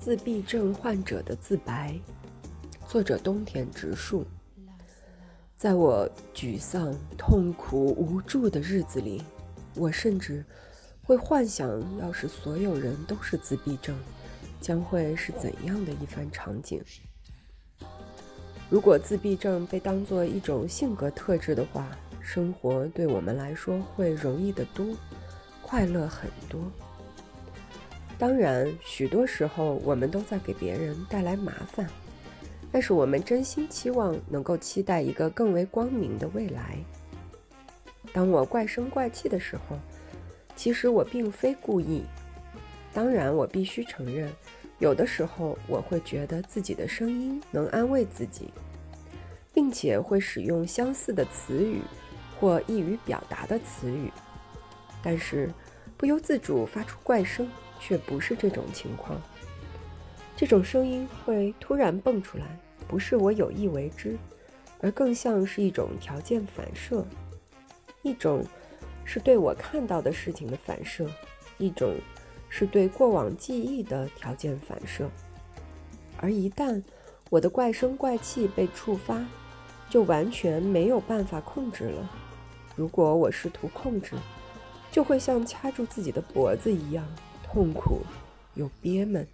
自闭症患者的自白，作者冬田直树。在我沮丧、痛苦、无助的日子里，我甚至会幻想，要是所有人都是自闭症，将会是怎样的一番场景。如果自闭症被当作一种性格特质的话，生活对我们来说会容易得多，快乐很多。当然，许多时候我们都在给别人带来麻烦，但是我们真心期望能够期待一个更为光明的未来。当我怪声怪气的时候，其实我并非故意。当然，我必须承认，有的时候我会觉得自己的声音能安慰自己，并且会使用相似的词语或易于表达的词语，但是不由自主发出怪声。却不是这种情况。这种声音会突然蹦出来，不是我有意为之，而更像是一种条件反射，一种是对我看到的事情的反射，一种是对过往记忆的条件反射。而一旦我的怪声怪气被触发，就完全没有办法控制了。如果我试图控制，就会像掐住自己的脖子一样。痛苦又憋闷。